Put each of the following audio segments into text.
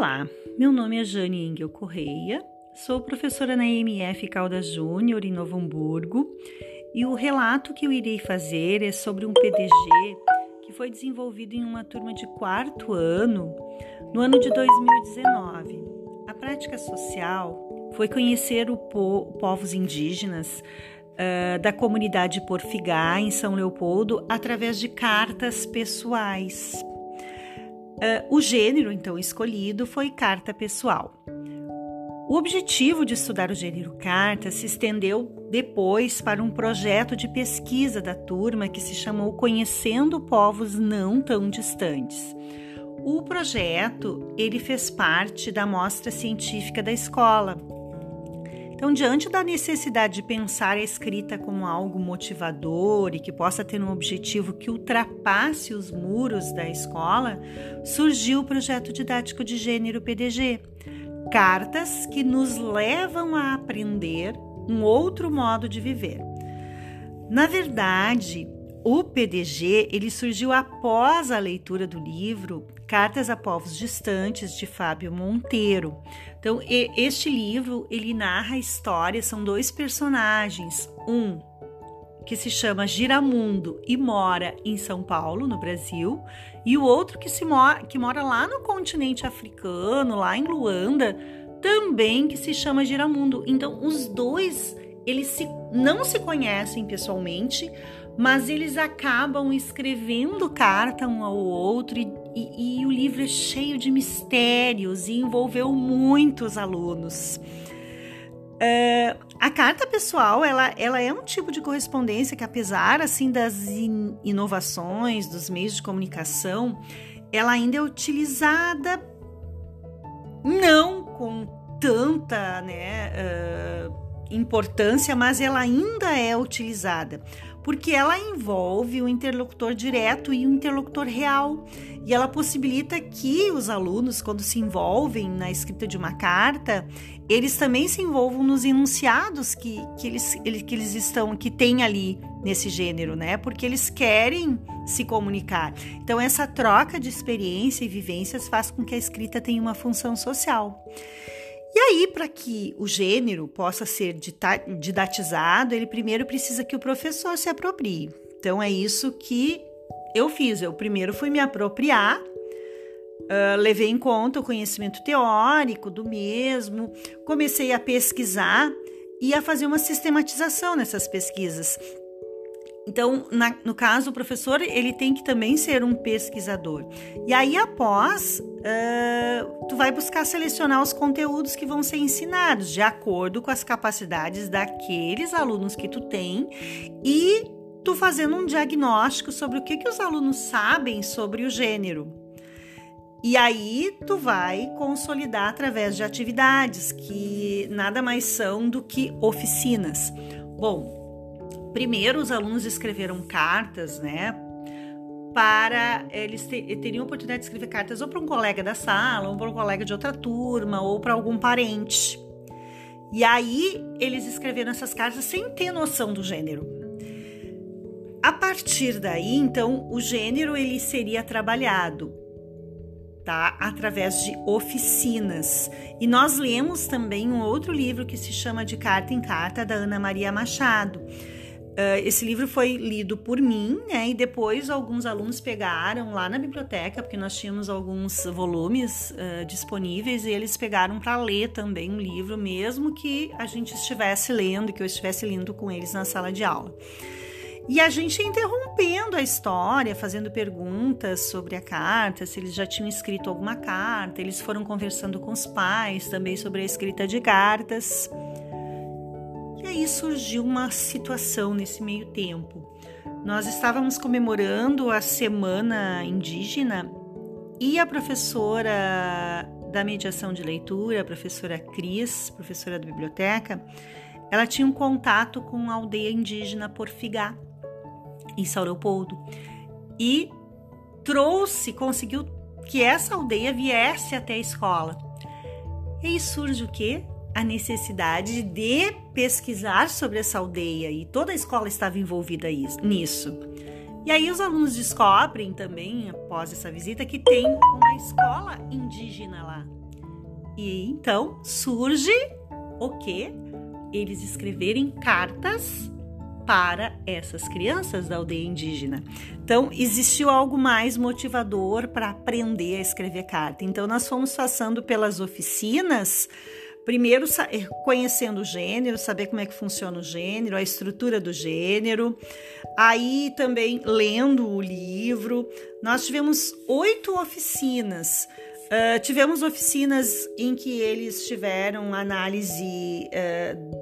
Olá, meu nome é Jane Engel Correia, sou professora na MF Caldas Júnior em Novo Hamburgo e o relato que eu irei fazer é sobre um PDG que foi desenvolvido em uma turma de quarto ano no ano de 2019. A prática social foi conhecer o po povos indígenas uh, da comunidade Porfigá em São Leopoldo através de cartas pessoais. Uh, o gênero, então, escolhido foi carta pessoal. O objetivo de estudar o gênero carta se estendeu depois para um projeto de pesquisa da turma que se chamou Conhecendo Povos Não Tão Distantes. O projeto ele fez parte da mostra científica da escola, então, diante da necessidade de pensar a escrita como algo motivador e que possa ter um objetivo que ultrapasse os muros da escola, surgiu o projeto didático de gênero PDG. Cartas que nos levam a aprender um outro modo de viver. Na verdade, o PDG ele surgiu após a leitura do livro Cartas a Povos Distantes de Fábio Monteiro. Então, este livro ele narra a história, são dois personagens, um que se chama Giramundo e mora em São Paulo, no Brasil, e o outro que, se mora, que mora lá no continente africano, lá em Luanda, também que se chama Giramundo. Então, os dois eles se, não se conhecem pessoalmente, mas eles acabam escrevendo carta um ao outro e, e, e o livro é cheio de mistérios e envolveu muitos alunos. É, a carta pessoal, ela, ela é um tipo de correspondência que, apesar assim das in, inovações dos meios de comunicação, ela ainda é utilizada não com tanta né, uh, importância, mas ela ainda é utilizada porque ela envolve o interlocutor direto e o interlocutor real. E ela possibilita que os alunos, quando se envolvem na escrita de uma carta, eles também se envolvam nos enunciados que, que, eles, que eles estão, que tem ali nesse gênero, né? Porque eles querem se comunicar. Então, essa troca de experiência e vivências faz com que a escrita tenha uma função social. E aí, para que o gênero possa ser didatizado, ele primeiro precisa que o professor se aproprie. Então, é isso que eu fiz. Eu primeiro fui me apropriar, levei em conta o conhecimento teórico do mesmo, comecei a pesquisar e a fazer uma sistematização nessas pesquisas. Então, na, no caso, o professor ele tem que também ser um pesquisador. E aí, após, uh, tu vai buscar selecionar os conteúdos que vão ser ensinados de acordo com as capacidades daqueles alunos que tu tem e tu fazendo um diagnóstico sobre o que, que os alunos sabem sobre o gênero. E aí tu vai consolidar através de atividades que nada mais são do que oficinas. Bom, Primeiro, os alunos escreveram cartas, né? Para eles teriam a oportunidade de escrever cartas ou para um colega da sala, ou para um colega de outra turma, ou para algum parente. E aí eles escreveram essas cartas sem ter noção do gênero. A partir daí, então, o gênero ele seria trabalhado tá? Através de oficinas. E nós lemos também um outro livro que se chama De Carta em Carta, da Ana Maria Machado. Uh, esse livro foi lido por mim, né? E depois alguns alunos pegaram lá na biblioteca, porque nós tínhamos alguns volumes uh, disponíveis, e eles pegaram para ler também um livro, mesmo que a gente estivesse lendo, que eu estivesse lendo com eles na sala de aula. E a gente interrompendo a história, fazendo perguntas sobre a carta, se eles já tinham escrito alguma carta, eles foram conversando com os pais também sobre a escrita de cartas. Surgiu uma situação nesse meio tempo. Nós estávamos comemorando a Semana Indígena e a professora da mediação de leitura, a professora Cris, professora da biblioteca, ela tinha um contato com a aldeia indígena Porfigá, em São Leopoldo, e trouxe, conseguiu que essa aldeia viesse até a escola. E aí surge o quê? A necessidade de pesquisar sobre essa aldeia e toda a escola estava envolvida nisso. E aí os alunos descobrem também, após essa visita, que tem uma escola indígena lá. E então surge o que? Eles escreverem cartas para essas crianças da aldeia indígena. Então, existiu algo mais motivador para aprender a escrever carta. Então, nós fomos passando pelas oficinas, primeiro eh, conhecendo o gênero, saber como é que funciona o gênero, a estrutura do gênero, aí também lendo o livro. Nós tivemos oito oficinas. Uh, tivemos oficinas em que eles tiveram análise uh,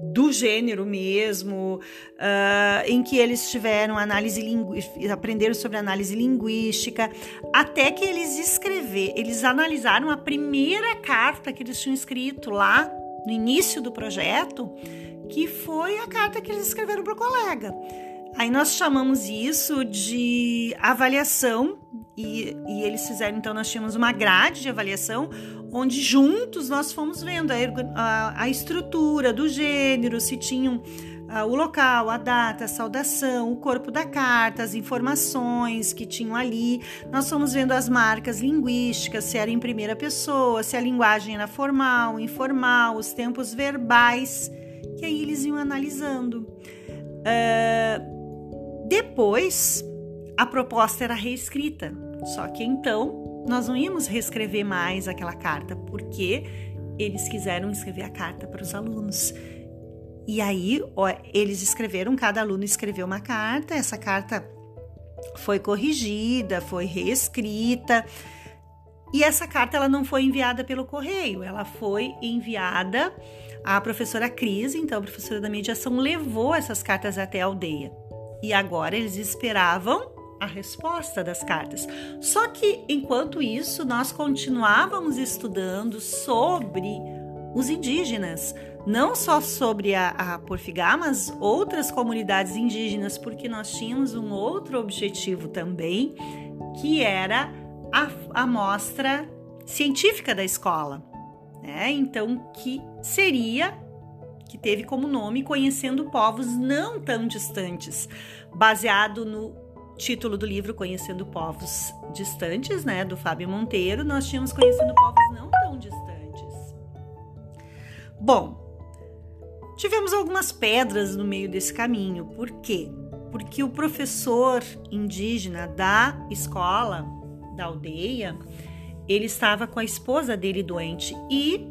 do gênero mesmo, uh, em que eles tiveram análise linguística, aprenderam sobre análise linguística, até que eles escrever, eles analisaram a primeira carta que eles tinham escrito lá no início do projeto, que foi a carta que eles escreveram para o colega. Aí nós chamamos isso de avaliação e, e, eles fizeram, então nós tínhamos uma grade de avaliação onde juntos nós fomos vendo a, a, a estrutura do gênero, se tinham uh, o local, a data, a saudação, o corpo da carta, as informações que tinham ali. Nós fomos vendo as marcas linguísticas, se era em primeira pessoa, se a linguagem era formal, informal, os tempos verbais, que aí eles iam analisando. Uh, depois, a proposta era reescrita, só que então nós não íamos reescrever mais aquela carta, porque eles quiseram escrever a carta para os alunos. E aí, ó, eles escreveram, cada aluno escreveu uma carta, essa carta foi corrigida, foi reescrita. E essa carta ela não foi enviada pelo correio, ela foi enviada à professora Cris, então a professora da mediação levou essas cartas até a aldeia. E agora eles esperavam a resposta das cartas. Só que enquanto isso, nós continuávamos estudando sobre os indígenas, não só sobre a, a Porfigá, mas outras comunidades indígenas, porque nós tínhamos um outro objetivo também, que era a amostra científica da escola. Né? Então, que seria que teve como nome Conhecendo Povos Não Tão Distantes, baseado no título do livro Conhecendo Povos Distantes, né, do Fábio Monteiro, nós tínhamos Conhecendo Povos Não Tão Distantes. Bom, tivemos algumas pedras no meio desse caminho. Por quê? Porque o professor indígena da escola, da aldeia, ele estava com a esposa dele doente e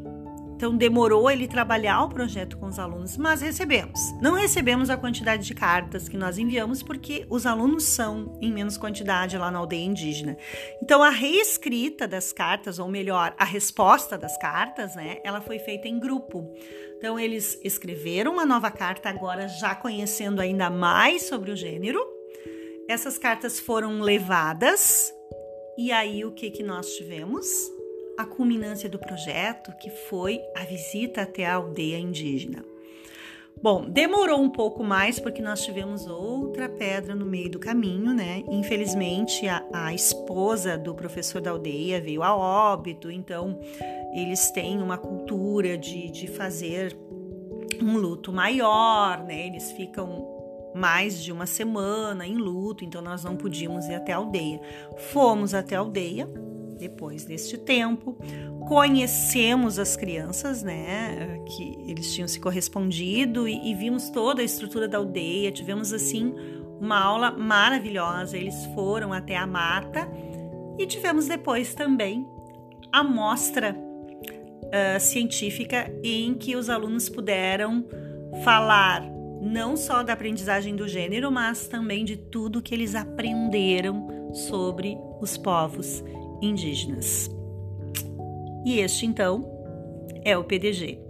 então demorou ele trabalhar o projeto com os alunos, mas recebemos. Não recebemos a quantidade de cartas que nós enviamos porque os alunos são em menos quantidade lá na aldeia indígena. Então a reescrita das cartas, ou melhor, a resposta das cartas, né, ela foi feita em grupo. Então eles escreveram uma nova carta agora já conhecendo ainda mais sobre o gênero. Essas cartas foram levadas e aí o que que nós tivemos? A culminância do projeto, que foi a visita até a aldeia indígena. Bom, demorou um pouco mais porque nós tivemos outra pedra no meio do caminho, né? Infelizmente, a, a esposa do professor da aldeia veio a óbito, então eles têm uma cultura de, de fazer um luto maior, né? Eles ficam mais de uma semana em luto, então nós não podíamos ir até a aldeia. Fomos até a aldeia, depois deste tempo, conhecemos as crianças, né, que eles tinham se correspondido e, e vimos toda a estrutura da aldeia. Tivemos assim uma aula maravilhosa. Eles foram até a mata e tivemos depois também a mostra uh, científica em que os alunos puderam falar não só da aprendizagem do gênero, mas também de tudo que eles aprenderam sobre os povos indígenas. E este, então, é o PDG.